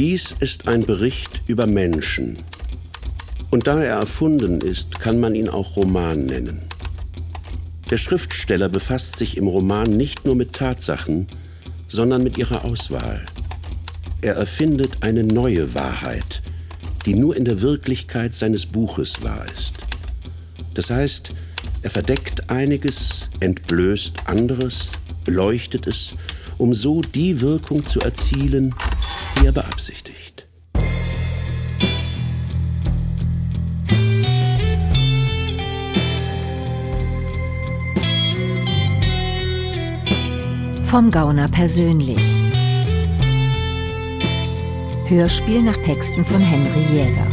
Dies ist ein Bericht über Menschen. Und da er erfunden ist, kann man ihn auch Roman nennen. Der Schriftsteller befasst sich im Roman nicht nur mit Tatsachen, sondern mit ihrer Auswahl. Er erfindet eine neue Wahrheit, die nur in der Wirklichkeit seines Buches wahr ist. Das heißt, er verdeckt einiges, entblößt anderes, beleuchtet es, um so die Wirkung zu erzielen, die er beabsichtigt. Vom Gauner persönlich. Hörspiel nach Texten von Henry Jäger.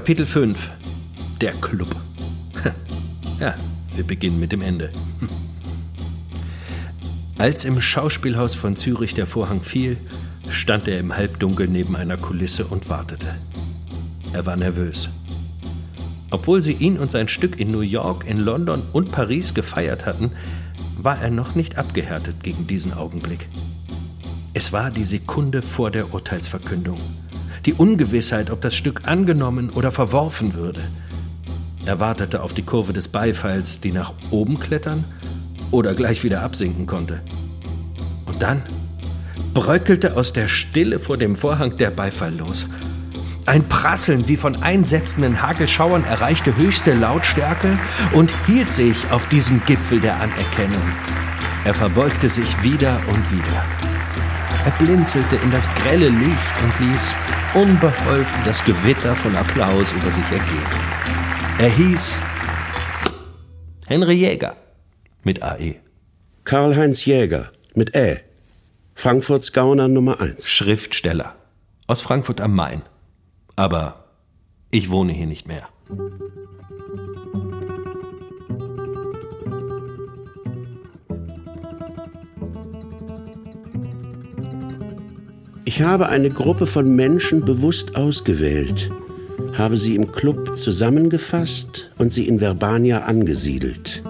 Kapitel 5 Der Club. Ja, wir beginnen mit dem Ende. Als im Schauspielhaus von Zürich der Vorhang fiel, stand er im Halbdunkel neben einer Kulisse und wartete. Er war nervös. Obwohl sie ihn und sein Stück in New York, in London und Paris gefeiert hatten, war er noch nicht abgehärtet gegen diesen Augenblick. Es war die Sekunde vor der Urteilsverkündung die Ungewissheit, ob das Stück angenommen oder verworfen würde. Er wartete auf die Kurve des Beifalls, die nach oben klettern oder gleich wieder absinken konnte. Und dann bröckelte aus der Stille vor dem Vorhang der Beifall los. Ein Prasseln wie von einsetzenden Hagelschauern erreichte höchste Lautstärke und hielt sich auf diesem Gipfel der Anerkennung. Er verbeugte sich wieder und wieder. Er blinzelte in das grelle Licht und ließ unbeholfen das Gewitter von Applaus über sich ergehen. Er hieß Henry Jäger mit AE. Karl-Heinz Jäger mit Ä. Frankfurts Gauner Nummer 1. Schriftsteller aus Frankfurt am Main. Aber ich wohne hier nicht mehr. Ich habe eine Gruppe von Menschen bewusst ausgewählt, habe sie im Club zusammengefasst und sie in Verbania angesiedelt.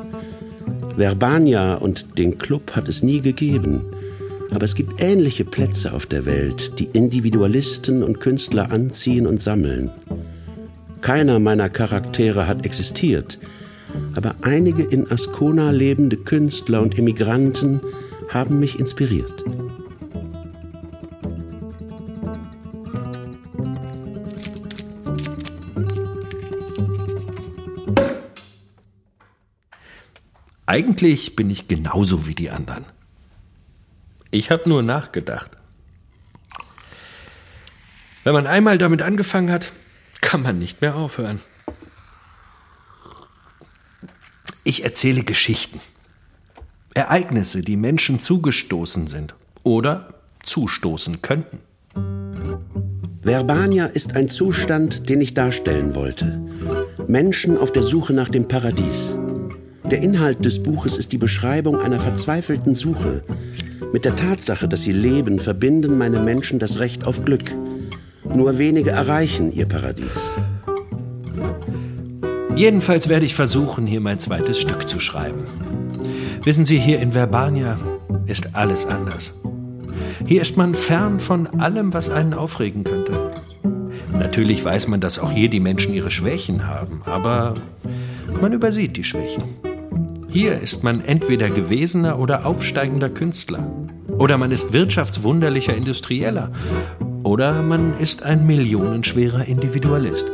Verbania und den Club hat es nie gegeben, aber es gibt ähnliche Plätze auf der Welt, die Individualisten und Künstler anziehen und sammeln. Keiner meiner Charaktere hat existiert, aber einige in Ascona lebende Künstler und Immigranten haben mich inspiriert. Eigentlich bin ich genauso wie die anderen. Ich habe nur nachgedacht. Wenn man einmal damit angefangen hat, kann man nicht mehr aufhören. Ich erzähle Geschichten. Ereignisse, die Menschen zugestoßen sind oder zustoßen könnten. Verbania ist ein Zustand, den ich darstellen wollte. Menschen auf der Suche nach dem Paradies. Der Inhalt des Buches ist die Beschreibung einer verzweifelten Suche. Mit der Tatsache, dass sie leben, verbinden meine Menschen das Recht auf Glück. Nur wenige erreichen ihr Paradies. Jedenfalls werde ich versuchen, hier mein zweites Stück zu schreiben. Wissen Sie, hier in Verbania ist alles anders. Hier ist man fern von allem, was einen aufregen könnte. Natürlich weiß man, dass auch hier die Menschen ihre Schwächen haben, aber man übersieht die Schwächen. Hier ist man entweder gewesener oder aufsteigender Künstler. Oder man ist wirtschaftswunderlicher Industrieller. Oder man ist ein millionenschwerer Individualist.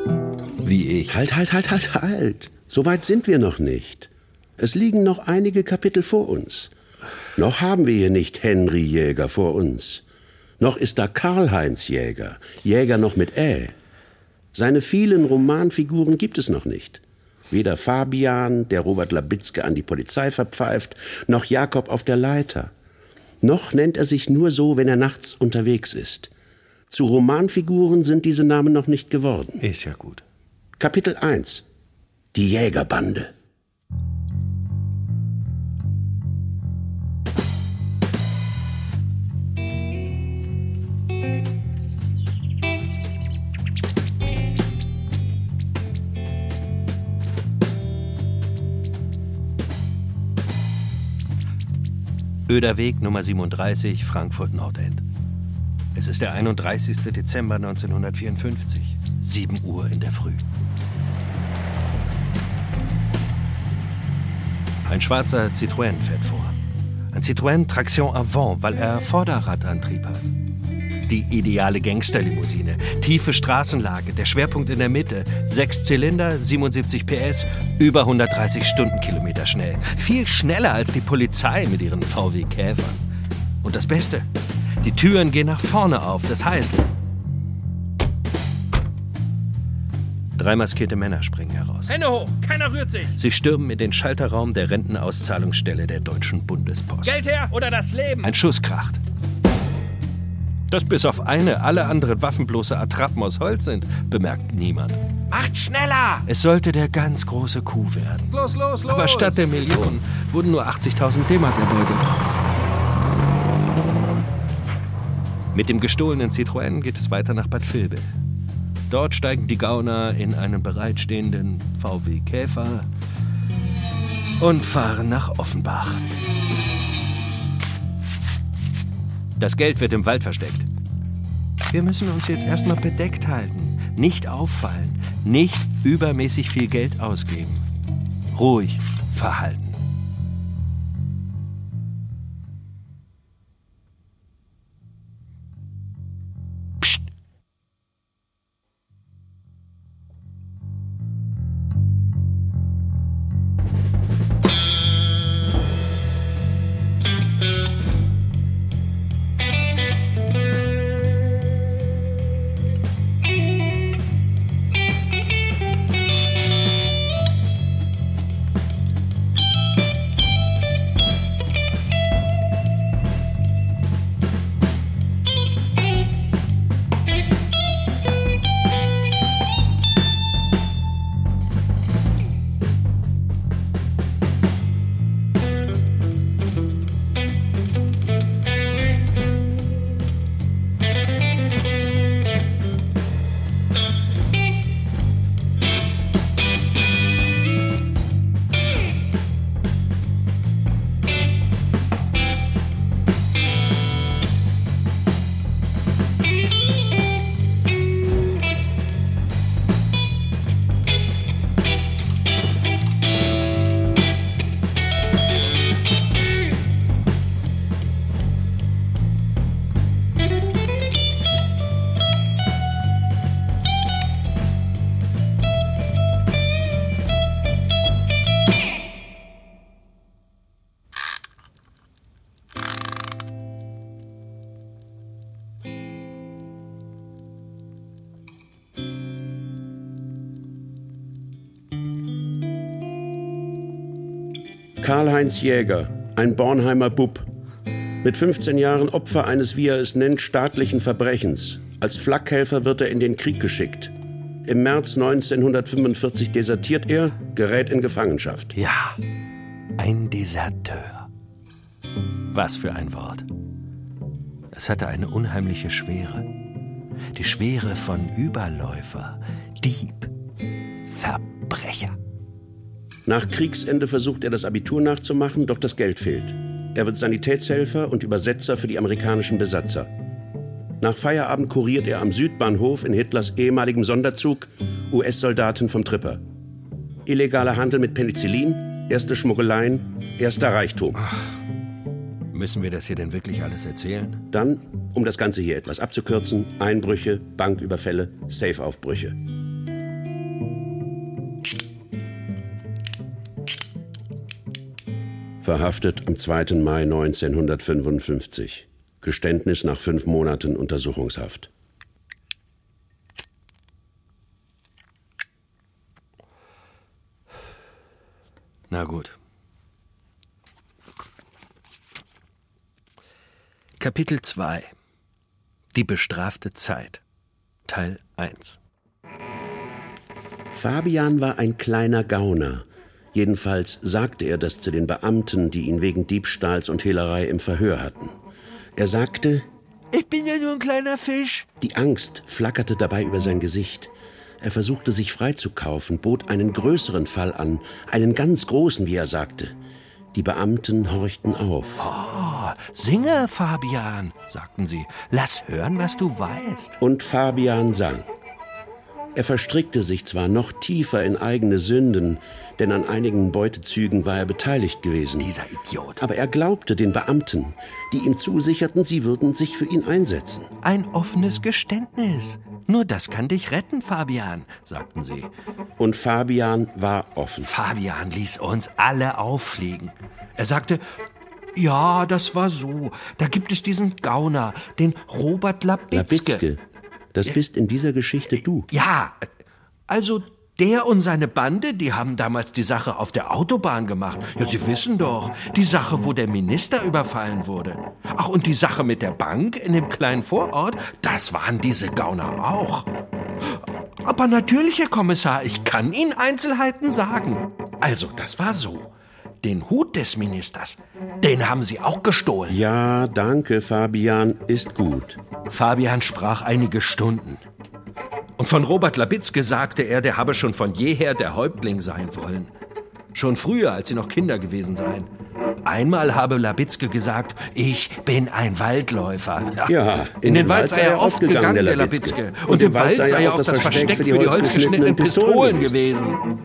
Wie ich. Halt, halt, halt, halt, halt. So weit sind wir noch nicht. Es liegen noch einige Kapitel vor uns. Noch haben wir hier nicht Henry Jäger vor uns. Noch ist da Karl-Heinz Jäger. Jäger noch mit Ä. Seine vielen Romanfiguren gibt es noch nicht. Weder Fabian, der Robert Labitzke an die Polizei verpfeift, noch Jakob auf der Leiter. Noch nennt er sich nur so, wenn er nachts unterwegs ist. Zu Romanfiguren sind diese Namen noch nicht geworden. Ist ja gut. Kapitel 1 Die Jägerbande Öder Weg Nummer 37, Frankfurt Nordend. Es ist der 31. Dezember 1954, 7 Uhr in der Früh. Ein schwarzer Citroën fährt vor. Ein Citroën Traction Avant, weil er Vorderradantrieb hat. Die ideale Gangsterlimousine. Tiefe Straßenlage, der Schwerpunkt in der Mitte. Sechs Zylinder, 77 PS, über 130 Stundenkilometer schnell. Viel schneller als die Polizei mit ihren VW Käfern. Und das Beste, die Türen gehen nach vorne auf. Das heißt, drei maskierte Männer springen heraus. Hände hoch, keiner rührt sich. Sie stürmen in den Schalterraum der Rentenauszahlungsstelle der Deutschen Bundespost. Geld her oder das Leben. Ein Schuss kracht. Dass bis auf eine alle anderen Waffen bloße Attrappen aus Holz sind, bemerkt niemand. Macht schneller! Es sollte der ganz große Coup werden. Los, los, los! Aber statt der Million wurden nur 80.000 D-Mark erbeutet. Mit dem gestohlenen Citroën geht es weiter nach Bad Vilbel. Dort steigen die Gauner in einen bereitstehenden VW Käfer und fahren nach Offenbach. Das Geld wird im Wald versteckt. Wir müssen uns jetzt erstmal bedeckt halten, nicht auffallen, nicht übermäßig viel Geld ausgeben. Ruhig verhalten. Karl-Heinz Jäger, ein Bornheimer Bub. Mit 15 Jahren Opfer eines, wie er es nennt, staatlichen Verbrechens. Als Flakhelfer wird er in den Krieg geschickt. Im März 1945 desertiert er, gerät in Gefangenschaft. Ja, ein Deserteur. Was für ein Wort. Es hatte eine unheimliche Schwere. Die Schwere von Überläufer, Dieb, Nach Kriegsende versucht er das Abitur nachzumachen, doch das Geld fehlt. Er wird Sanitätshelfer und Übersetzer für die amerikanischen Besatzer. Nach Feierabend kuriert er am Südbahnhof in Hitlers ehemaligem Sonderzug US-Soldaten vom Tripper. Illegaler Handel mit Penicillin, erste Schmuggeleien, erster Reichtum. Müssen wir das hier denn wirklich alles erzählen? Dann, um das Ganze hier etwas abzukürzen, Einbrüche, Banküberfälle, Safeaufbrüche. Verhaftet am 2. Mai 1955. Geständnis nach fünf Monaten Untersuchungshaft. Na gut. Kapitel 2 Die bestrafte Zeit Teil 1 Fabian war ein kleiner Gauner. Jedenfalls sagte er das zu den Beamten, die ihn wegen Diebstahls und Hehlerei im Verhör hatten. Er sagte, Ich bin ja nur ein kleiner Fisch. die Angst flackerte dabei über sein Gesicht. Er versuchte sich freizukaufen, bot einen größeren Fall an, einen ganz großen, wie er sagte. Die Beamten horchten auf. Oh, singe, Fabian, sagten sie. Lass hören, was du weißt. Und Fabian sang. Er verstrickte sich zwar noch tiefer in eigene Sünden, denn an einigen Beutezügen war er beteiligt gewesen. Dieser Idiot. Aber er glaubte den Beamten, die ihm zusicherten, sie würden sich für ihn einsetzen. Ein offenes Geständnis. Nur das kann dich retten, Fabian, sagten sie. Und Fabian war offen. Fabian ließ uns alle auffliegen. Er sagte, ja, das war so. Da gibt es diesen Gauner, den Robert Labitzke. Labitzke, das bist in dieser Geschichte du. Ja, also der und seine Bande, die haben damals die Sache auf der Autobahn gemacht. Ja, Sie wissen doch, die Sache, wo der Minister überfallen wurde. Ach, und die Sache mit der Bank in dem kleinen Vorort, das waren diese Gauner auch. Aber natürlich, Herr Kommissar, ich kann Ihnen Einzelheiten sagen. Also, das war so. Den Hut des Ministers, den haben Sie auch gestohlen. Ja, danke, Fabian, ist gut. Fabian sprach einige Stunden. Und von Robert Labitzke sagte er, der habe schon von jeher der Häuptling sein wollen. Schon früher, als sie noch Kinder gewesen seien. Einmal habe Labitzke gesagt, ich bin ein Waldläufer. Ja, in, den Wald sei er oft gegangen, der Labitzke. Und, im Wald sei ja auch das Versteck für die holzgeschnittenen Pistolen gewesen.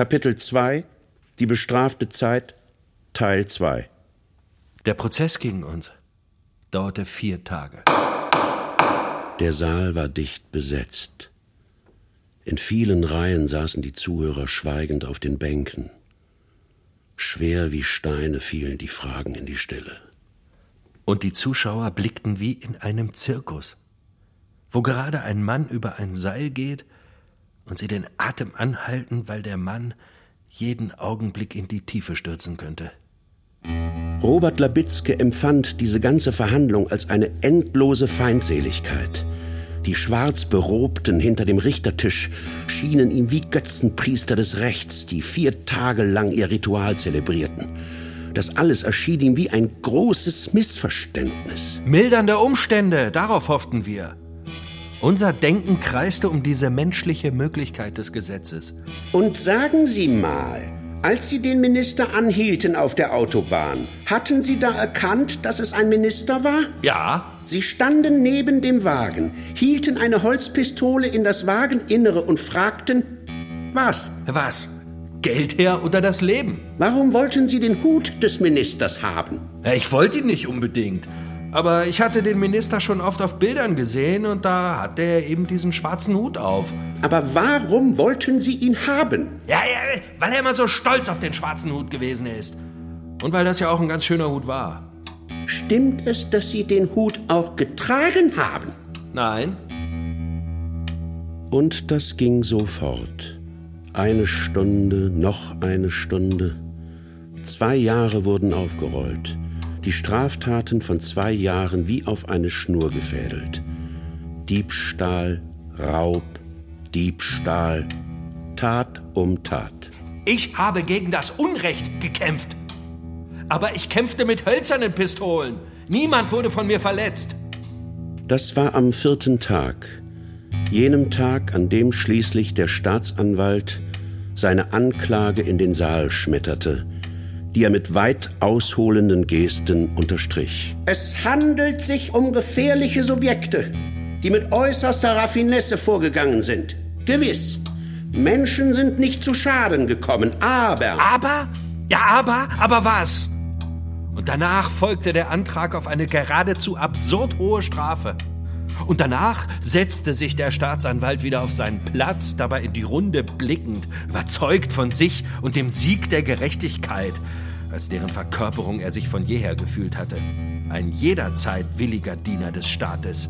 Kapitel 2 Die bestrafte Zeit Teil 2 Der Prozess gegen uns dauerte vier Tage. Der Saal war dicht besetzt. In vielen Reihen saßen die Zuhörer schweigend auf den Bänken. Schwer wie Steine fielen die Fragen in die Stille. Und die Zuschauer blickten wie in einem Zirkus, wo gerade ein Mann über ein Seil geht und sie den Atem anhalten, weil der Mann jeden Augenblick in die Tiefe stürzen könnte. Robert Labitzke empfand diese ganze Verhandlung als eine endlose Feindseligkeit. Die Schwarzberobten hinter dem Richtertisch schienen ihm wie Götzenpriester des Rechts, die vier Tage lang ihr Ritual zelebrierten. Das alles erschien ihm wie ein großes Missverständnis. Mildernde Umstände, darauf hofften wir. Unser Denken kreiste um diese menschliche Möglichkeit des Gesetzes. Und sagen Sie mal, als Sie den Minister anhielten auf der Autobahn, hatten Sie da erkannt, dass es ein Minister war? Ja, Sie standen neben dem Wagen, hielten eine Holzpistole in das Wageninnere und fragten, was? was? Geld her oder das Leben? Warum wollten Sie den Hut des Ministers haben? Ich wollte ihn nicht unbedingt. Aber ich hatte den Minister schon oft auf Bildern gesehen und da hatte er eben diesen schwarzen Hut auf. Aber warum wollten Sie ihn haben? Ja, ja, weil er immer so stolz auf den schwarzen Hut gewesen ist. Und weil das ja auch ein ganz schöner Hut war. Stimmt es, dass Sie den Hut auch getragen haben? Nein, Und das ging so fort. Eine Stunde, noch eine Stunde. Zwei Jahre wurden aufgerollt. Die Straftaten von zwei Jahren wie auf eine Schnur gefädelt. Diebstahl, Raub, Diebstahl, Tat um Tat. ich habe gegen das Unrecht gekämpft. Aber ich kämpfte mit hölzernen Pistolen. Niemand wurde von mir verletzt. Das war am vierten Tag, jenem Tag, an dem schließlich der Staatsanwalt seine Anklage in den Saal schmetterte, die er mit weit ausholenden Gesten unterstrich. Es handelt sich um gefährliche Subjekte, die mit äußerster Raffinesse vorgegangen sind. Gewiss, Menschen sind nicht zu Schaden gekommen, aber Aber Ja, aber, aber was? Und danach folgte der Antrag auf eine geradezu absurd hohe Strafe. Und danach setzte sich der Staatsanwalt wieder auf seinen Platz, dabei in die Runde blickend, überzeugt von sich und dem Sieg der Gerechtigkeit, als deren Verkörperung er sich von jeher gefühlt hatte. Ein jederzeit williger Diener des Staates.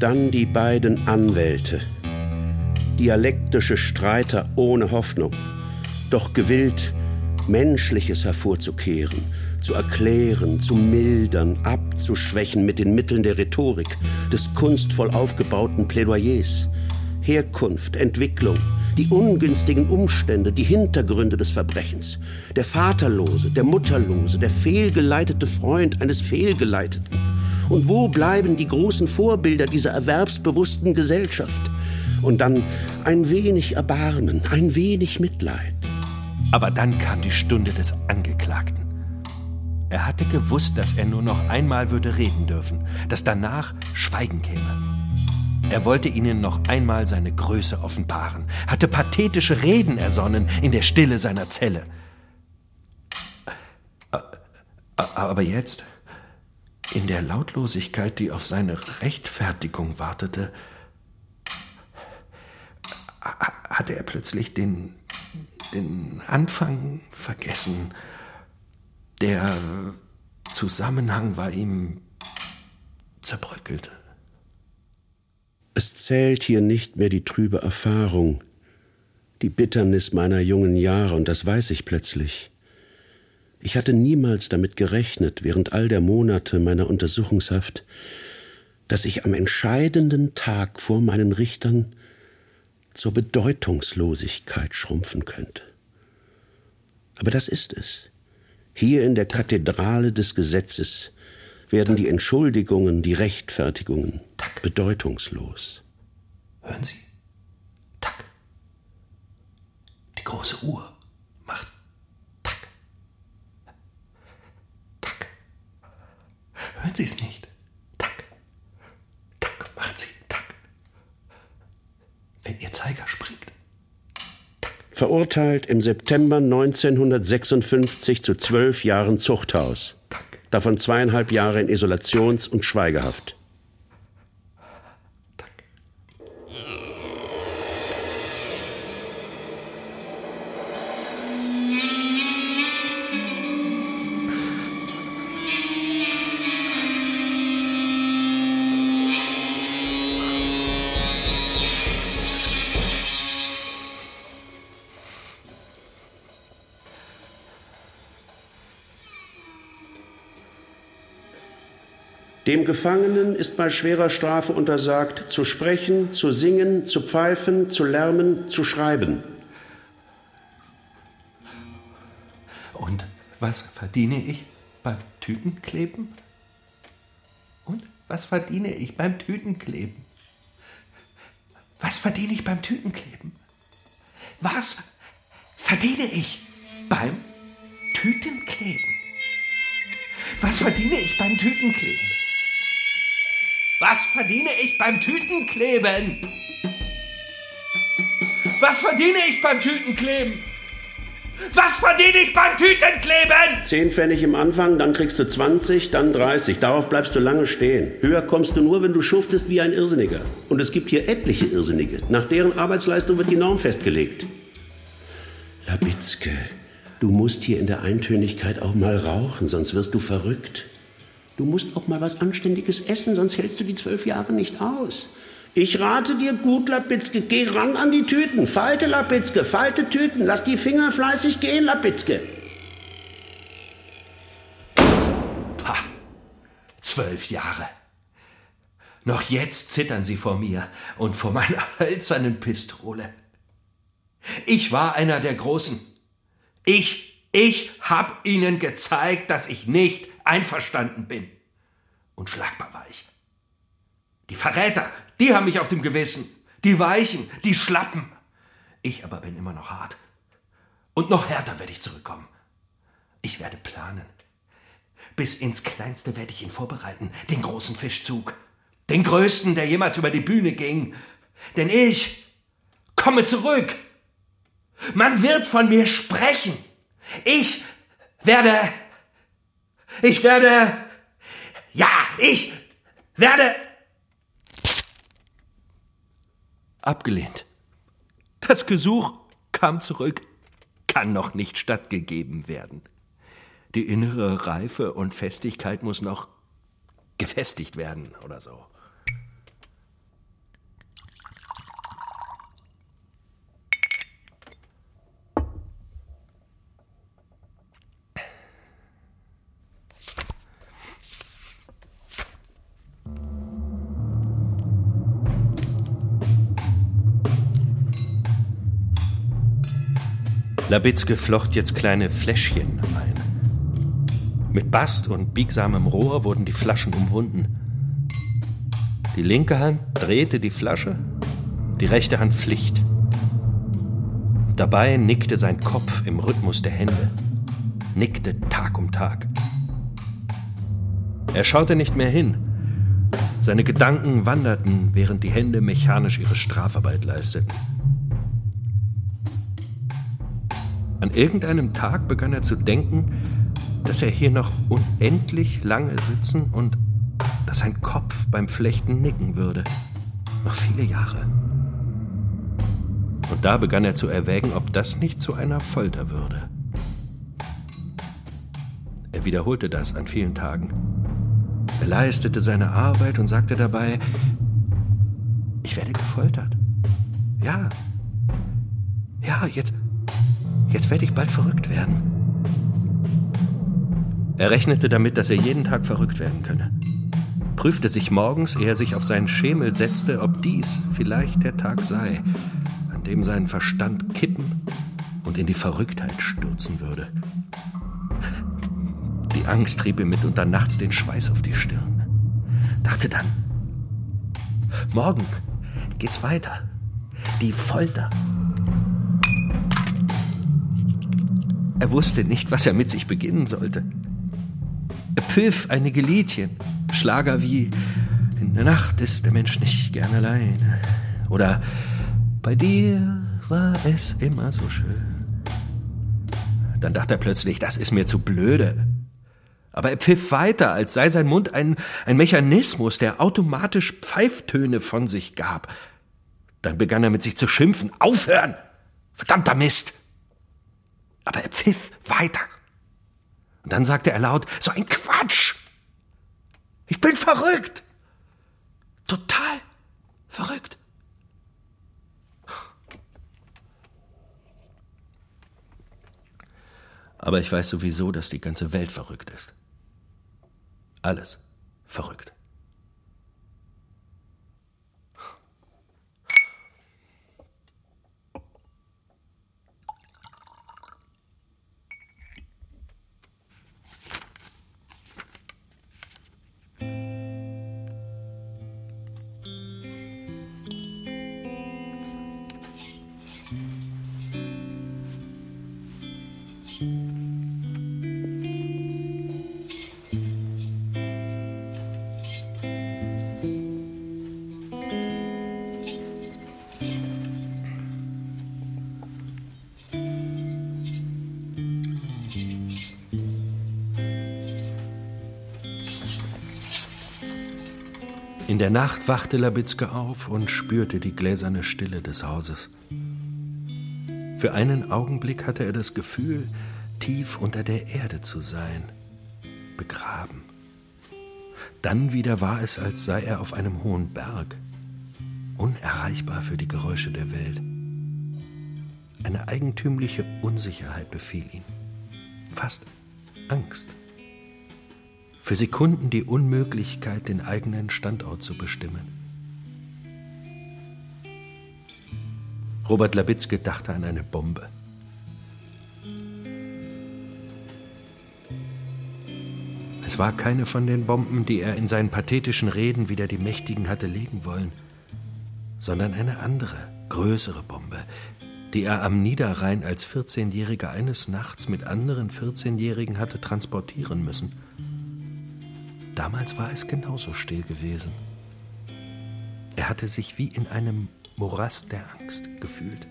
Dann die beiden Anwälte. Dialektische Streiter ohne Hoffnung, doch gewillt, Menschliches hervorzukehren, zu erklären, zu mildern, abzuschwächen mit den Mitteln der Rhetorik, des kunstvoll aufgebauten Plädoyers. Herkunft, Entwicklung, die ungünstigen Umstände, die Hintergründe des Verbrechens. Der Vaterlose, der Mutterlose, der fehlgeleitete Freund eines Fehlgeleiteten. Und wo bleiben die großen Vorbilder dieser erwerbsbewussten Gesellschaft? Und dann ein wenig Erbarmen, ein wenig Mitleid. Aber dann kam die Stunde des Angeklagten. Er hatte gewusst, dass er nur noch einmal würde reden dürfen, dass danach Schweigen käme. Er wollte ihnen noch einmal seine Größe offenbaren, hatte pathetische Reden ersonnen in der Stille seiner Zelle. Aber jetzt, in der Lautlosigkeit, die auf seine Rechtfertigung wartete, hatte er plötzlich den, den Anfang vergessen. Der Zusammenhang war ihm zerbröckelt. Es zählt hier nicht mehr die trübe Erfahrung, die Bitternis meiner jungen Jahre, und das weiß ich plötzlich. Ich hatte niemals damit gerechnet, während all der Monate meiner Untersuchungshaft, dass ich am entscheidenden Tag vor meinen Richtern zur Bedeutungslosigkeit schrumpfen könnte. Aber das ist es. Hier in der Kathedrale des Gesetzes werden die Entschuldigungen, die Rechtfertigungen Tack. bedeutungslos. Hören Sie? Tack. Die große Uhr macht Tack. Tack. Hören Sie es nicht? Tack. Tack macht sie. Tack. Wenn Ihr Zeiger springt. Verurteilt im September 1956 zu zwölf Jahren Zuchthaus davon zweieinhalb Jahre in Isolations- und Schweigehaft. Dem Gefangenen ist bei schwerer Strafe untersagt, zu sprechen, zu singen, zu pfeifen, zu lärmen, zu schreiben. Und was verdiene ich beim Tütenkleben? Und was verdiene ich beim Tütenkleben? Was verdiene ich beim Tütenkleben? Was verdiene ich beim Tütenkleben? Was verdiene ich beim Tütenkleben? Was verdiene ich beim Tütenkleben? Was verdiene ich beim Tütenkleben? Was verdiene ich beim Tütenkleben? Zehn Pfennig im Anfang, dann kriegst du 20, dann 30. Darauf bleibst du lange stehen. Höher kommst du nur, wenn du schuftest wie ein Irrsinniger. Und es gibt hier etliche Irrsinnige. Nach deren Arbeitsleistung wird die Norm festgelegt. Labitzke, du musst hier in der Eintönigkeit auch mal rauchen, sonst wirst du verrückt. Du musst auch mal was Anständiges essen, sonst hältst du die zwölf Jahre nicht aus. Ich rate dir gut, Lapitzke, geh ran an die Tüten. Falte, Lapitzke, falte Tüten. Lass die Finger fleißig gehen, Lapitzke. Ha, zwölf Jahre. Noch jetzt zittern sie vor mir und vor meiner hölzernen Pistole. Ich war einer der Großen. Ich, ich hab ihnen gezeigt, dass ich nicht einverstanden bin. Unschlagbar war ich. Die Verräter, die haben mich auf dem Gewissen. Die Weichen, die Schlappen. Ich aber bin immer noch hart. Und noch härter werde ich zurückkommen. Ich werde planen. Bis ins Kleinste werde ich ihn vorbereiten, den großen Fischzug. Den größten, der jemals über die Bühne ging. Denn ich komme zurück. Man wird von mir sprechen. Ich werde. Ich werde. Ja, ich werde. Abgelehnt. Das Gesuch kam zurück, kann noch nicht stattgegeben werden. Die innere Reife und Festigkeit muss noch gefestigt werden oder so. Labitzke flocht jetzt kleine Fläschchen ein. Mit Bast und biegsamem Rohr wurden die Flaschen umwunden. Die linke Hand drehte die Flasche, die rechte Hand Pflicht. Dabei nickte sein Kopf im Rhythmus der Hände, nickte Tag um Tag. Er schaute nicht mehr hin. Seine Gedanken wanderten, während die Hände mechanisch ihre Strafarbeit leisteten. An irgendeinem Tag begann er zu denken, dass er hier noch unendlich lange sitzen und dass sein Kopf beim Flechten nicken würde. Noch viele Jahre. Und da begann er zu erwägen, ob das nicht zu einer Folter würde. Er wiederholte das an vielen Tagen. Er leistete seine Arbeit und sagte dabei, ich werde gefoltert. Ja. Ja, jetzt, Jetzt werde ich bald verrückt werden. Er rechnete damit, dass er jeden Tag verrückt werden könne. Prüfte sich morgens, ehe er sich auf seinen Schemel setzte, ob dies vielleicht der Tag sei, an dem sein Verstand kippen und in die Verrücktheit stürzen würde. Die Angst trieb ihm mitunter nachts den Schweiß auf die Stirn. Dachte dann, morgen geht's weiter. Die Folter. Er wusste nicht, was er mit sich beginnen sollte. Er pfiff einige Liedchen, Schlager wie In der Nacht ist der Mensch nicht gern allein oder Bei dir war es immer so schön. Dann dachte er plötzlich, das ist mir zu blöde. Aber er pfiff weiter, als sei sein Mund ein, ein Mechanismus, der automatisch Pfeiftöne von sich gab. Dann begann er mit sich zu schimpfen. Aufhören! Verdammter Mist! Aber er pfiff weiter. Und dann sagte er laut, so ein Quatsch. Ich bin verrückt. Total verrückt. Aber ich weiß sowieso, dass die ganze Welt verrückt ist. Alles verrückt. In der Nacht wachte Labitzke auf und spürte die gläserne Stille des Hauses. Für einen Augenblick hatte er das Gefühl, tief unter der Erde zu sein, begraben. Dann wieder war es, als sei er auf einem hohen Berg, unerreichbar für die Geräusche der Welt. Eine eigentümliche Unsicherheit befiel ihn, fast Angst für Sekunden die Unmöglichkeit, den eigenen Standort zu bestimmen. Robert Labitzke dachte an eine Bombe. Es war keine von den Bomben, die er in seinen pathetischen Reden wieder die Mächtigen hatte legen wollen, sondern eine andere, größere Bombe, die er am Niederrhein als 14-Jähriger eines Nachts mit anderen 14-Jährigen hatte transportieren müssen. Damals war es genauso still gewesen. Er hatte sich wie in einem Morast der Angst gefühlt.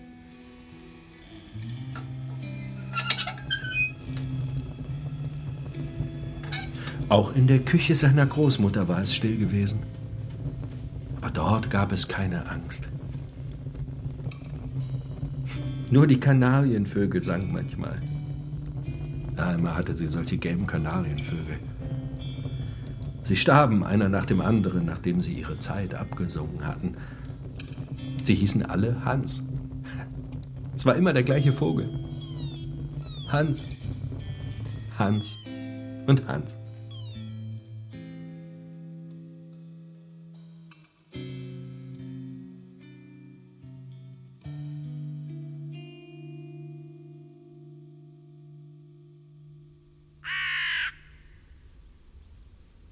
Auch in der Küche seiner Großmutter war es still gewesen. Aber dort gab es keine Angst. Nur die Kanarienvögel sangen manchmal. Einmal hatte sie solche gelben Kanarienvögel. Sie starben einer nach dem anderen, nachdem sie ihre Zeit abgesungen hatten. Sie hießen alle Hans. Es war immer der gleiche Vogel. Hans, Hans und Hans.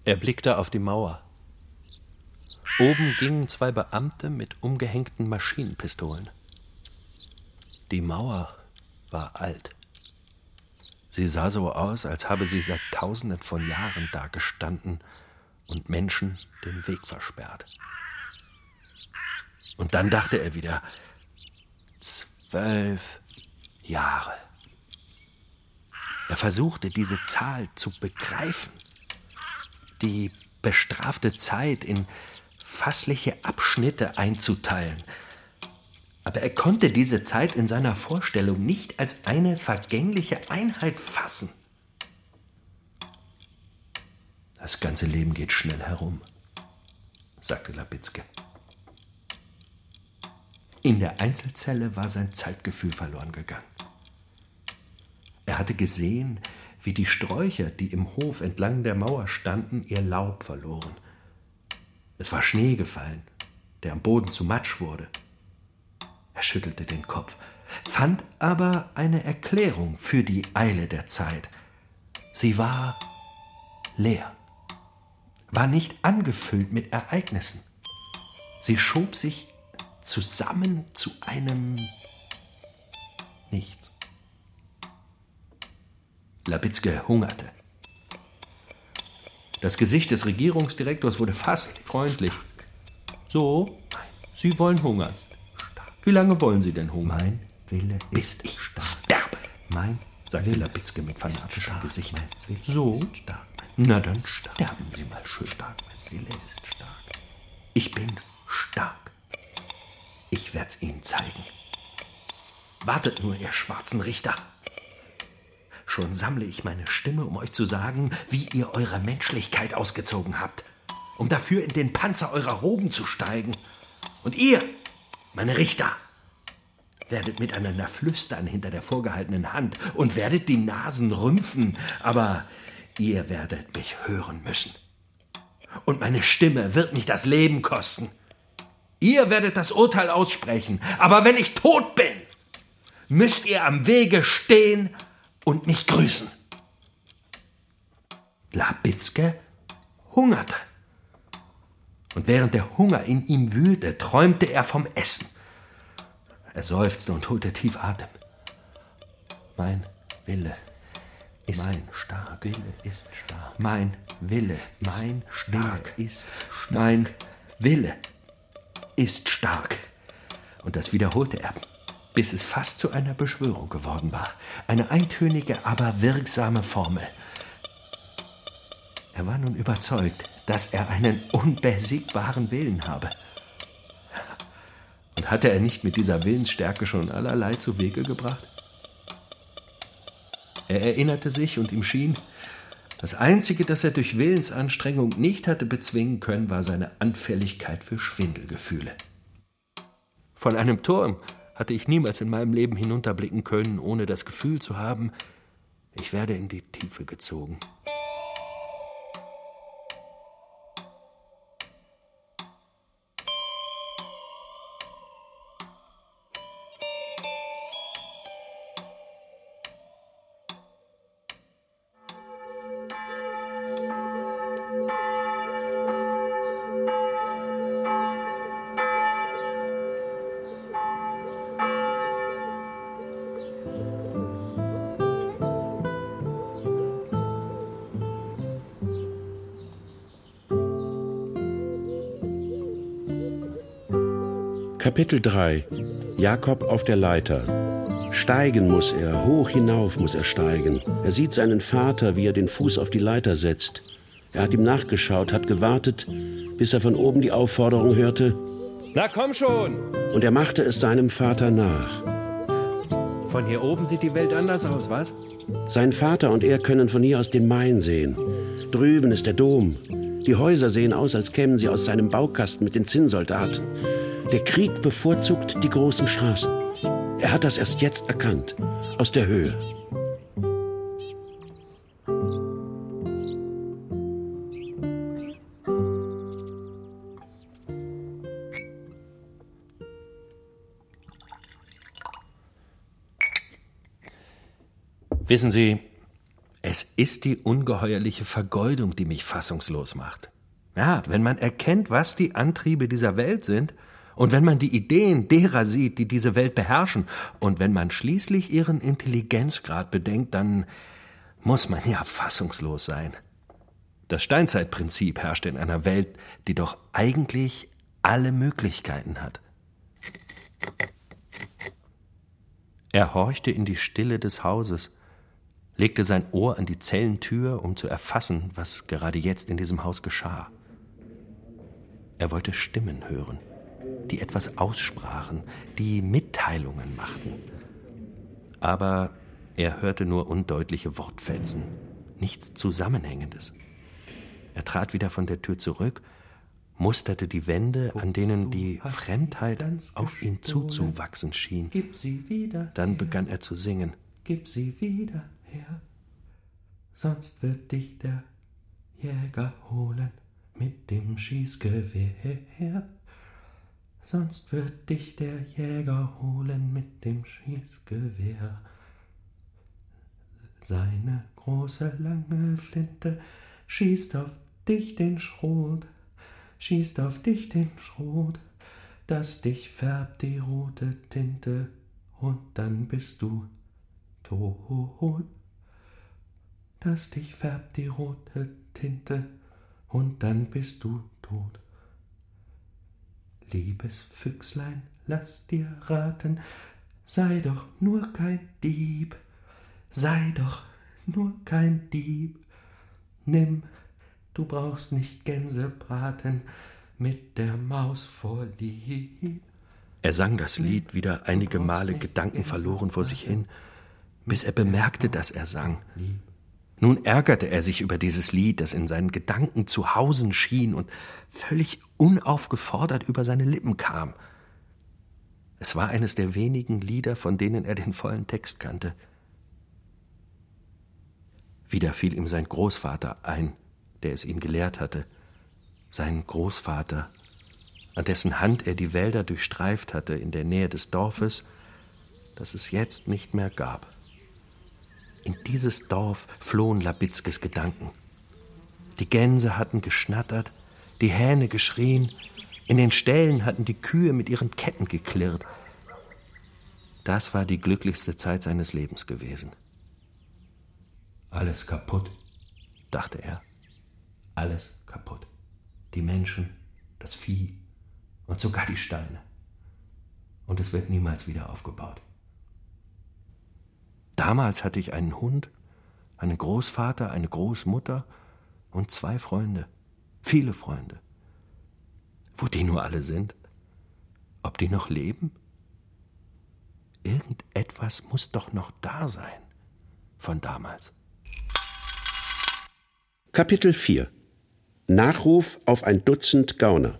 Er blickte auf die Mauer. Oben gingen zwei Beamte mit umgehängten Maschinenpistolen. Die Mauer war alt. Sie sah so aus, als habe sie seit tausenden von Jahren dagestanden und Menschen den Weg versperrt. Und dann dachte er wieder, zwölf Jahre. Er versuchte diese Zahl zu begreifen die bestrafte Zeit in fassliche Abschnitte einzuteilen. Aber er konnte diese Zeit in seiner Vorstellung nicht als eine vergängliche Einheit fassen. Das ganze Leben geht schnell herum, sagte Labitzke. In der Einzelzelle war sein Zeitgefühl verloren gegangen. Er hatte gesehen, wie die Sträucher, die im Hof entlang der Mauer standen, ihr Laub verloren. Es war Schnee gefallen, der am Boden zu Matsch wurde. Er schüttelte den Kopf, fand aber eine Erklärung für die Eile der Zeit. Sie war leer, war nicht angefüllt mit Ereignissen. Sie schob sich zusammen zu einem Nichts. Labitzke hungerte. Das Gesicht des Regierungsdirektors wurde fast freundlich. So, Sie wollen hungern. Wie lange wollen Sie denn hungern? Mein Wille Bis ist ich stark. sterbe, Mein sagte Wille Labitzke mit fanatischem. Gesicht. So? Na dann sterben Sie mal schön. Stark. Mein Wille ist stark. Ich bin stark. Ich werd's Ihnen zeigen. Wartet nur, ihr schwarzen Richter. Schon sammle ich meine Stimme, um euch zu sagen, wie ihr eure Menschlichkeit ausgezogen habt, um dafür in den Panzer eurer Roben zu steigen. Und ihr, meine Richter, werdet miteinander flüstern hinter der vorgehaltenen Hand und werdet die Nasen rümpfen, aber ihr werdet mich hören müssen. Und meine Stimme wird mich das Leben kosten. Ihr werdet das Urteil aussprechen, aber wenn ich tot bin, müsst ihr am Wege stehen und mich grüßen. Labitzke hungerte. Und während der Hunger in ihm wühlte, träumte er vom Essen. Er seufzte und holte tief Atem. Mein Wille ist mein stark. Wille ist stark. Mein Wille, mein Wille stark. ist mein Wille ist stark. Und das wiederholte er, bis es fast zu einer Beschwörung geworden war. Eine eintönige, aber wirksame Formel. Er war nun überzeugt, dass er einen unbesiegbaren Willen habe. Und hatte er nicht mit dieser Willensstärke schon allerlei zu Wege gebracht? Er erinnerte sich und ihm schien, das Einzige, das er durch Willensanstrengung nicht hatte bezwingen können, war seine Anfälligkeit für Schwindelgefühle. Von einem Turm hatte ich niemals in meinem Leben hinunterblicken können, ohne das Gefühl zu haben, ich werde in die Tiefe gezogen. Kapitel 3 Jakob auf der Leiter. Steigen muss er, hoch hinauf muss er steigen. Er sieht seinen Vater, wie er den Fuß auf die Leiter setzt. Er hat ihm nachgeschaut, hat gewartet, bis er von oben die Aufforderung hörte. Na komm schon! Und er machte es seinem Vater nach. Von hier oben sieht die Welt anders aus, was? Sein Vater und er können von hier aus den Main sehen. Drüben ist der Dom. Die Häuser sehen aus, als kämen sie aus seinem Baukasten mit den Zinnsoldaten. Der Krieg bevorzugt die großen Straßen. Er hat das erst jetzt erkannt, aus der Höhe. Wissen Sie, es ist die ungeheuerliche Vergeudung, die mich fassungslos macht. Ja, wenn man erkennt, was die Antriebe dieser Welt sind, und wenn man die Ideen derer sieht, die diese Welt beherrschen, und wenn man schließlich ihren Intelligenzgrad bedenkt, dann muss man ja fassungslos sein. Das Steinzeitprinzip herrscht in einer Welt, die doch eigentlich alle Möglichkeiten hat. Er horchte in die Stille des Hauses, legte sein Ohr an die Zellentür, um zu erfassen, was gerade jetzt in diesem Haus geschah. Er wollte Stimmen hören, die etwas aussprachen, die Mitteilungen machten. Aber er hörte nur undeutliche Wortfetzen, nichts Zusammenhängendes. Er trat wieder von der Tür zurück, musterte die Wände, an denen die Fremdheit auf ihn zuzuwachsen schien. Dann begann er zu singen. Gib sie wieder her, sonst wird dich der Jäger holen mit dem Schießgewehr. Sonst wird dich der Jäger holen mit dem Schießgewehr. Seine große lange Flinte schießt auf dich den Schrot, schießt auf dich den Schrot, dass dich färbt die rote Tinte und dann bist du tot. Dass dich färbt die rote Tinte und dann bist du tot. Liebes Füchslein, lass dir raten, sei doch nur kein Dieb, sei doch nur kein Dieb. Nimm, du brauchst nicht Gänsebraten mit der Maus vor Lieb. Er sang das Lied wieder einige Male gedankenverloren vor sich hin, bis er bemerkte, dass er sang. Nun ärgerte er sich über dieses Lied, das in seinen Gedanken zu hausen schien und völlig unaufgefordert über seine Lippen kam. Es war eines der wenigen Lieder, von denen er den vollen Text kannte. Wieder fiel ihm sein Großvater ein, der es ihn gelehrt hatte. Sein Großvater, an dessen Hand er die Wälder durchstreift hatte in der Nähe des Dorfes, das es jetzt nicht mehr gab. In dieses Dorf flohen Labitzkes Gedanken. Die Gänse hatten geschnattert, die Hähne geschrien, in den Ställen hatten die Kühe mit ihren Ketten geklirrt. Das war die glücklichste Zeit seines Lebens gewesen. Alles kaputt, dachte er. alles kaputt. Die Menschen, das Vieh und sogar die Steine. Und es wird niemals wieder aufgebaut. Damals hatte ich einen Hund, einen Großvater, eine Großmutter und zwei Freunde, viele Freunde. Wo die nur alle sind? Ob die noch leben? Irgendetwas muss doch noch da sein von damals. Kapitel 4 Nachruf auf ein Dutzend Gauner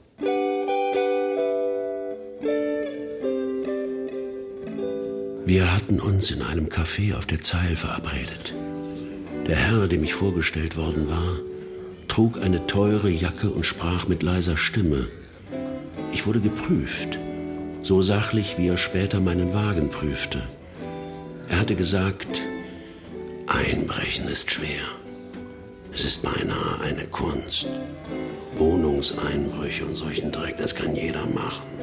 Wir hatten uns in einem Café auf der Zeil verabredet. Der Herr, dem ich vorgestellt worden war, trug eine teure Jacke und sprach mit leiser Stimme. Ich wurde geprüft, so sachlich, wie er später meinen Wagen prüfte. Er hatte gesagt, Einbrechen ist schwer. Es ist beinahe eine Kunst. Wohnungseinbrüche und solchen Dreck, das kann jeder machen.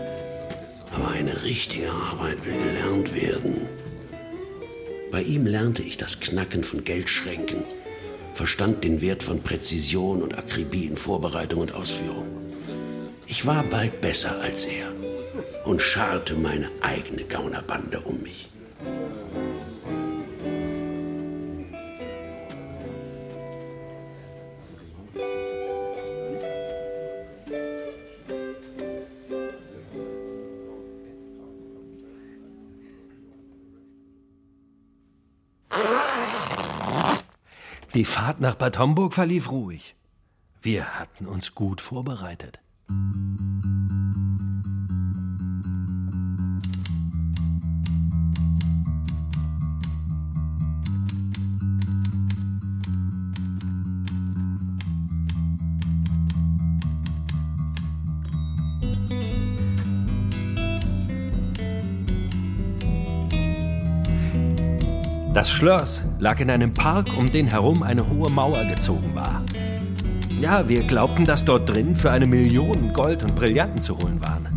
Aber eine richtige Arbeit will gelernt werden. Bei ihm lernte ich das Knacken von Geldschränken, verstand den Wert von Präzision und Akribie in Vorbereitung und Ausführung. Ich war bald besser als er und scharte meine eigene Gaunerbande um mich. Die Fahrt nach Bad Homburg verlief ruhig. Wir hatten uns gut vorbereitet. Das Schloss lag in einem Park, um den herum eine hohe Mauer gezogen war. Ja, wir glaubten, dass dort drin für eine Million Gold und Brillanten zu holen waren.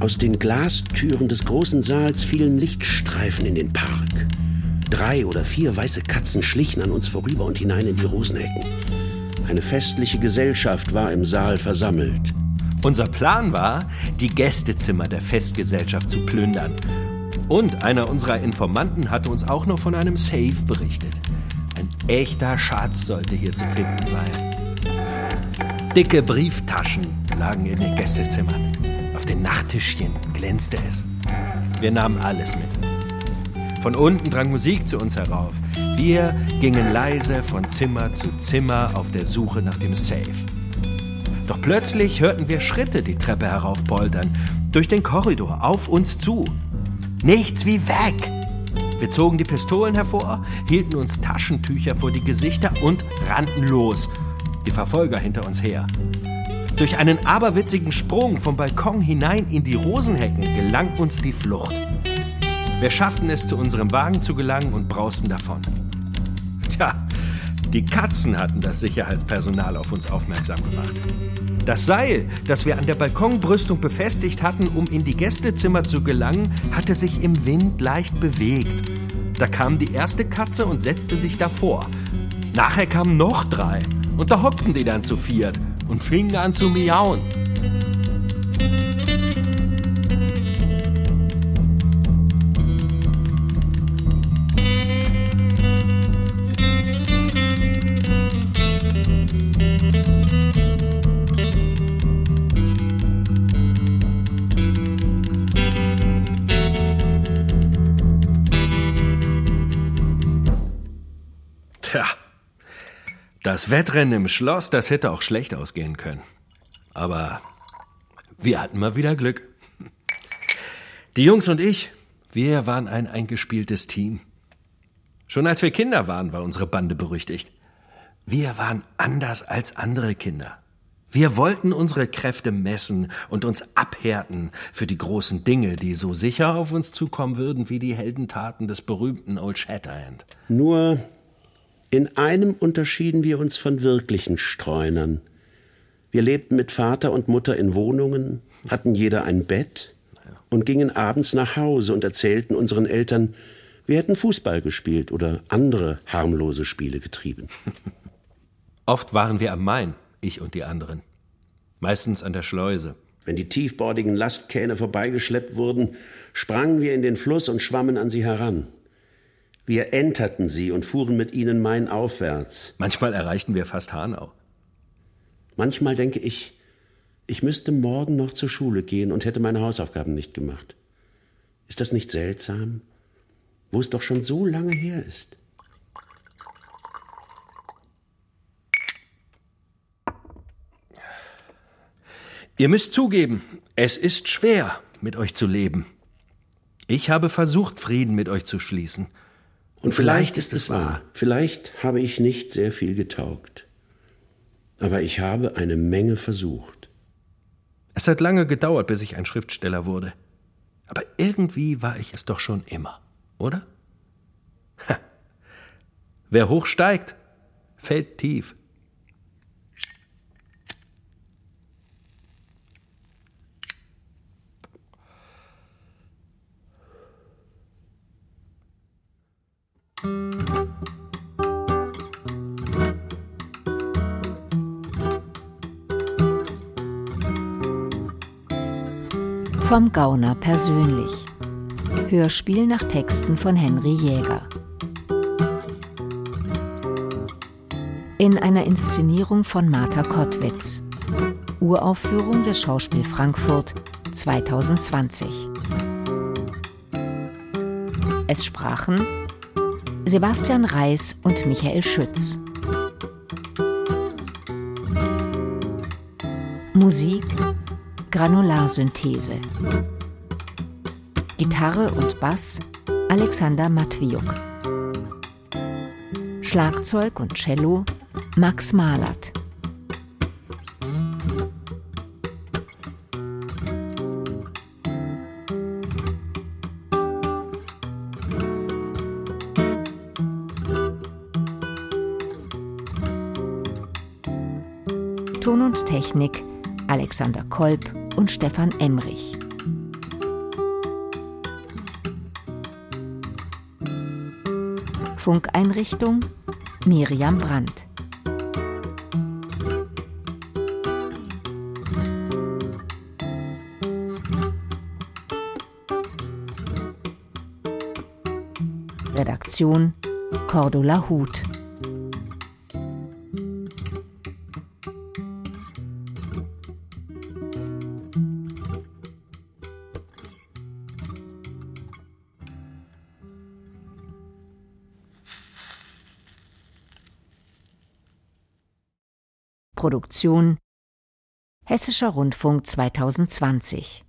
Aus den Glastüren des großen Saals fielen Lichtstreifen in den Park. Drei oder vier weiße Katzen schlichen an uns vorüber und hinein in die Rosenhecken. Eine festliche Gesellschaft war im Saal versammelt. Unser Plan war, die Gästezimmer der Festgesellschaft zu plündern und einer unserer Informanten hatte uns auch noch von einem Safe berichtet. Ein echter Schatz sollte hier zu finden sein. Dicke Brieftaschen lagen in den Gästezimmern. Auf den Nachttischchen glänzte es. Wir nahmen alles mit. Von unten drang Musik zu uns herauf. Wir gingen leise von Zimmer zu Zimmer auf der Suche nach dem Safe. Doch plötzlich hörten wir Schritte die Treppe heraufpoltern, durch den Korridor, auf uns zu. Nichts wie weg! Wir zogen die Pistolen hervor, hielten uns Taschentücher vor die Gesichter und rannten los. Die Verfolger hinter uns her. Durch einen aberwitzigen Sprung vom Balkon hinein in die Rosenhecken gelang uns die Flucht. Wir schafften es, zu unserem Wagen zu gelangen und brausten davon. Tja, die Katzen hatten das Sicherheitspersonal auf uns aufmerksam gemacht. Das Seil, das wir an der Balkonbrüstung befestigt hatten, um in die Gästezimmer zu gelangen, hatte sich im Wind leicht bewegt. Da kam die erste Katze und setzte sich davor. Nachher kamen noch drei. Und da hockten die dann zu viert und fingen an zu miauen. Das Wettrennen im Schloss, das hätte auch schlecht ausgehen können. Aber wir hatten mal wieder Glück. Die Jungs und ich, wir waren ein eingespieltes Team. Schon als wir Kinder waren, war unsere Bande berüchtigt. Wir waren anders als andere Kinder. Wir wollten unsere Kräfte messen und uns abhärten für die großen Dinge, die so sicher auf uns zukommen würden wie die Heldentaten des berühmten Old Shatterhand. Nur in einem unterschieden wir uns von wirklichen Streunern. Wir lebten mit Vater und Mutter in Wohnungen, hatten jeder ein Bett und gingen abends nach Hause und erzählten unseren Eltern, wir hätten Fußball gespielt oder andere harmlose Spiele getrieben. Oft waren wir am Main, ich und die anderen. Meistens an der Schleuse. Wenn die tiefbordigen Lastkähne vorbeigeschleppt wurden, sprangen wir in den Fluss und schwammen an sie heran. Wir enterten sie und fuhren mit ihnen mainaufwärts. Manchmal erreichten wir fast Hanau. Manchmal denke ich, ich müsste morgen noch zur Schule gehen und hätte meine Hausaufgaben nicht gemacht. Ist das nicht seltsam, wo es doch schon so lange her ist? Ihr müsst zugeben, es ist schwer, mit euch zu leben. Ich habe versucht, Frieden mit euch zu schließen. Und vielleicht ist es wahr. Vielleicht habe ich nicht sehr viel getaugt. Aber ich habe eine Menge versucht. Es hat lange gedauert, bis ich ein Schriftsteller wurde. Aber irgendwie war ich es doch schon immer, oder? Ha. Wer hoch steigt, fällt tief. Vom Gauner persönlich. Hörspiel nach Texten von Henry Jäger. In einer Inszenierung von Martha Kottwitz. Uraufführung des Schauspiel Frankfurt 2020. Es sprachen Sebastian Reis und Michael Schütz. Musik Granularsynthese. Gitarre und Bass Alexander Matwiuk. Schlagzeug und Cello Max Malert. Technik Alexander Kolb und Stefan Emrich. Funkeinrichtung Miriam Brandt. Redaktion Cordula Huth. Produktion Hessischer Rundfunk 2020